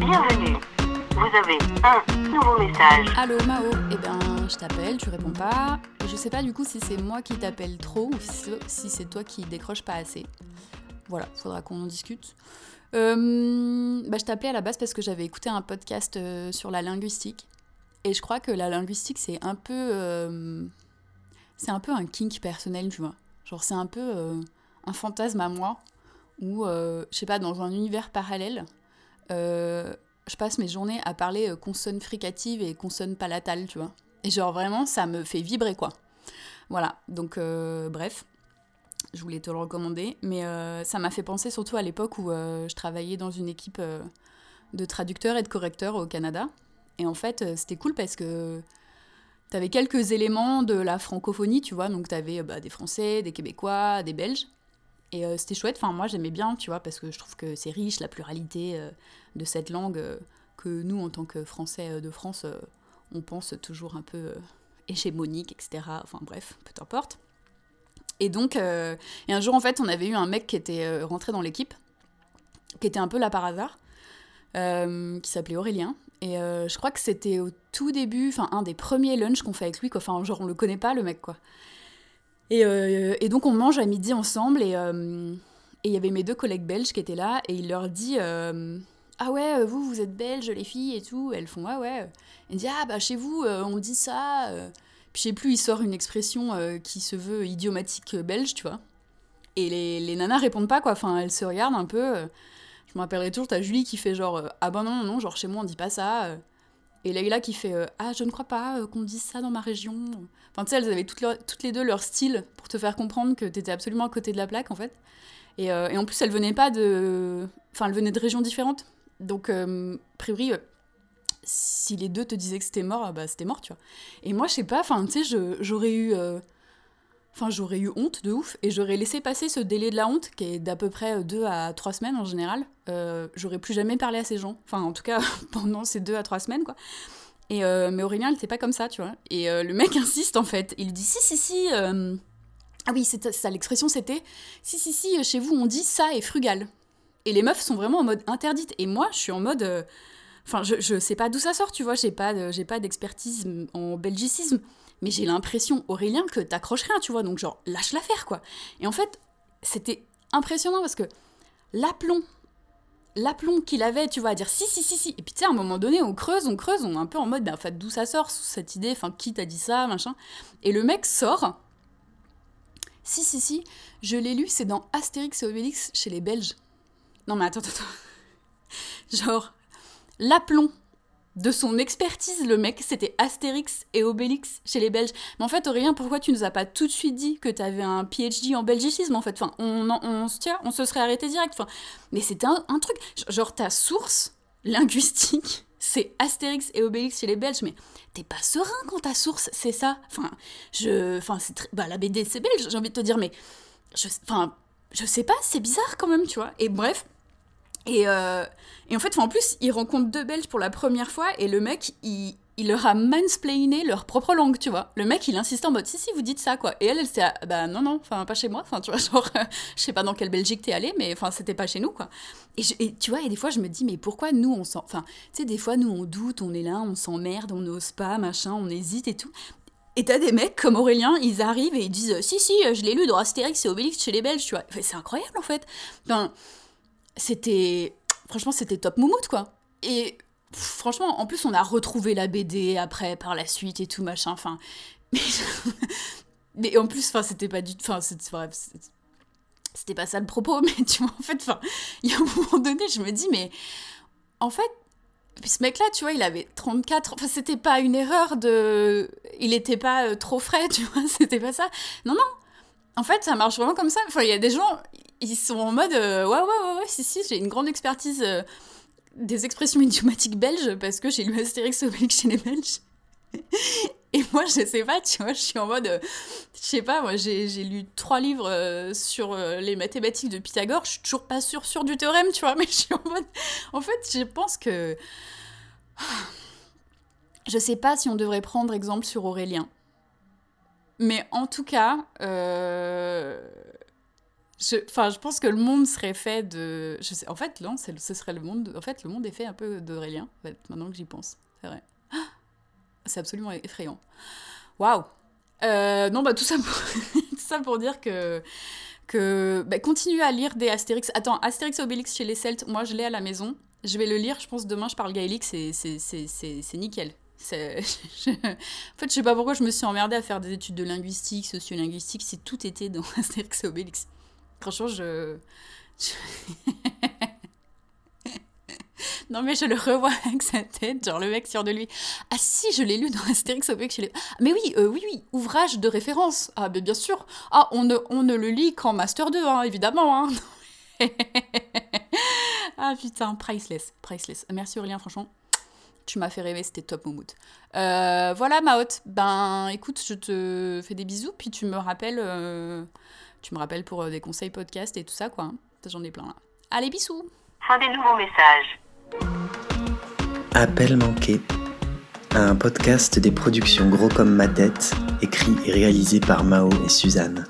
Bienvenue. Vous avez un nouveau message. Allô Mao, eh ben je t'appelle, tu réponds pas. Je sais pas du coup si c'est moi qui t'appelle trop ou si c'est toi qui décroches pas assez. Voilà, faudra qu'on en discute. Euh, bah, je t'appelais à la base parce que j'avais écouté un podcast euh, sur la linguistique. Et je crois que la linguistique, c'est un peu. Euh, c'est un peu un kink personnel, tu vois. Genre, c'est un peu un fantasme à moi où, je sais pas, dans un univers parallèle, je passe mes journées à parler consonnes fricatives et consonnes palatales, tu vois. Et genre, vraiment, ça me fait vibrer, quoi. Voilà, donc, bref je voulais te le recommander. Mais euh, ça m'a fait penser surtout à l'époque où euh, je travaillais dans une équipe euh, de traducteurs et de correcteurs au Canada. Et en fait, c'était cool parce que tu avais quelques éléments de la francophonie, tu vois. Donc tu avais bah, des Français, des Québécois, des Belges. Et c'était chouette. Enfin, moi, j'aimais bien, tu vois, parce que je trouve que c'est riche, la pluralité de cette langue que nous, en tant que Français de France, on pense toujours un peu hégémonique, etc. Enfin, bref, peu importe. Et donc, euh, et un jour, en fait, on avait eu un mec qui était euh, rentré dans l'équipe, qui était un peu là par hasard, euh, qui s'appelait Aurélien. Et je crois que c'était au tout début, enfin, un des premiers lunchs qu'on fait avec lui, quoi. Enfin, genre, on le connaît pas, le mec, quoi. Et, et donc, on mange à midi ensemble, et il y avait mes deux collègues belges qui étaient là, et il leur dit ah ouais, vous, vous êtes belges, les filles et tout. Elles font, ah ouais. Il dit, ah bah chez vous, on dit ça. Puis je sais plus, il sort une expression euh, qui se veut idiomatique belge, tu vois. Et les, les, nanas répondent pas, quoi. Enfin, elles se regardent un peu. Euh. je me rappellerai toujours, t'as Julie qui fait genre euh, Ah ben non, non, genre chez moi on dit pas ça. Et Leïla qui fait Ah, je ne crois pas qu'on dise ça dans ma région. Enfin, tu sais, elles avaient toutes, les deux leur style pour te faire comprendre que t'étais absolument à côté de la plaque, en fait. Et, et en plus, elles venaient pas de. Enfin, elles venaient de régions différentes. Donc, a priori, si les deux te disaient que c'était mort, bah c'était mort, tu vois. Et moi, je sais pas, enfin, tu sais, j'aurais eu. Euh, enfin, j'aurais eu honte de ouf et j'aurais laissé passer ce délai de la honte qui est d'à peu près deux à trois semaines en général. Euh, j'aurais plus jamais parlé à ces gens. Enfin, en tout cas, pendant ces deux à trois semaines, quoi. Et euh, mais Aurélien, il était pas comme ça, tu vois. Et le mec insiste en fait. Il dit si, si, si. Ah oui, c'est ça, l'expression c'était si, si, si, chez vous on dit ça est frugal. Et les meufs sont vraiment en mode interdite. Et moi, je suis en mode Enfin, je, je sais pas d'où ça sort, tu vois, j'ai pas, j'ai pas d'expertise en belgicisme, mais j'ai l'impression, Aurélien, que t'accroches rien, tu vois, donc genre, lâche l'affaire, quoi. Et en fait, c'était impressionnant parce que l'aplomb, l'aplomb qu'il avait, tu vois, à dire si, si, si, si, et puis tu sais, à un moment donné, on creuse, on creuse, on est un peu en mode, ben, en fait, d'où ça sort, cette idée, enfin, qui t'a dit ça, machin. Et le mec sort, si, si, si, je l'ai lu, c'est dans Astérix et Obélix chez les Belges. Non, mais attends, attends, attends. Genre, l'aplomb de son expertise, le mec, c'était Astérix et Obélix chez les Belges. Mais en fait, Aurélien, pourquoi tu nous as pas tout de suite dit que tu avais un PhD en belgicisme, en fait? Enfin, on, on, se on se serait arrêté direct. Enfin, mais c'était un, truc. Genre, ta source linguistique, c'est Astérix et Obélix chez les Belges, mais t'es pas serein quand ta source, c'est ça? Enfin, je... Enfin, c'est Bah, la BD, c'est belge, j'ai envie de te dire, mais... Je... Enfin, je sais pas, c'est bizarre quand même, tu vois. Et bref, et, euh, et, en fait, en plus, ils rencontrent deux Belges pour la première fois et le mec, il, il, leur a mansplainé leur propre langue, tu vois. Le mec, il insiste en mode si, si, vous dites ça, quoi. Et elle, elle s'est bah non, non, enfin, pas chez moi, enfin, tu vois, genre, je sais pas dans quelle Belgique t'es allée, mais enfin, c'était pas chez nous, quoi. Et, tu vois, et des fois, je me dis, mais pourquoi nous, on s'en. Enfin, tu sais, des fois, nous, on doute, on est là, on s'emmerde, on n'ose pas, machin, on hésite et tout. Et t'as des mecs comme Aurélien, ils arrivent et ils disent Si, si, je l'ai lu dans Astérix et Obélix chez les Belges, tu vois. c'est incroyable en fait. Enfin, c'était. Franchement, c'était top moumoute, quoi. Et franchement, en plus, on a retrouvé la BD après, par la suite et tout, machin. Enfin. Mais, en plus, enfin, c'était pas du. Enfin, c'était pas ça le propos, mais tu vois, en fait, enfin, il y a un moment donné, je me dis, mais en fait, ce mec-là, tu vois, il avait 34. Enfin, c'était pas une erreur de. Il était pas euh, trop frais, tu vois, c'était pas ça. Non, non. En fait, ça marche vraiment comme ça. Enfin, il y a des gens, ils sont en mode euh, ouais, ouais, ouais, ouais, si, si, j'ai une grande expertise euh, des expressions idiomatiques belges parce que j'ai lu Astérix Obélix chez les Belges. Et moi, je sais pas, tu vois, je suis en mode. Euh, je sais pas, moi, j'ai lu trois livres sur les mathématiques de Pythagore, je suis toujours pas sûre, sûre du théorème, tu vois, mais je suis en mode. En fait, je pense que. Je sais pas si on devrait prendre exemple sur Aurélien. Mais en tout cas, Enfin, je, pense que le monde serait fait de. Je sais, en fait, non, ce serait le monde. En fait, le monde est fait un peu d'Aurélien, maintenant que j'y pense. C'est vrai. C'est absolument effrayant. Waouh euh, Non, bah tout ça pour, tout ça pour dire que. que bah, continue à lire des Astérix. Attends, Astérix et Obélix chez les Celtes, moi je l'ai à la maison. Je vais le lire, je pense demain je parle gaélique, c'est nickel. En fait, je sais pas pourquoi je me suis emmerdée à faire des études de linguistique, sociolinguistique, si tout était dans Astérix et Obélix. Franchement, je... non mais je le revois avec sa tête, genre le mec sur de lui. Ah si, je l'ai lu dans Astérix Obélix. Je mais oui, euh, oui, oui, ouvrage de référence. Ah bien sûr. Ah, on ne, on ne le lit qu'en Master 2, hein, évidemment. Hein. ah putain, priceless, priceless. Merci Aurélien, franchement. Tu m'as fait rêver, c'était top Moumout. Euh, voilà ma haute. Ben écoute, je te fais des bisous, puis tu me rappelles... Euh, tu me rappelles pour euh, des conseils podcast et tout ça, quoi. Hein. J'en ai plein là. Allez, bisous Fin des nouveaux messages. Appel manqué. Un podcast des productions Gros comme ma tête, écrit et réalisé par Mao et Suzanne.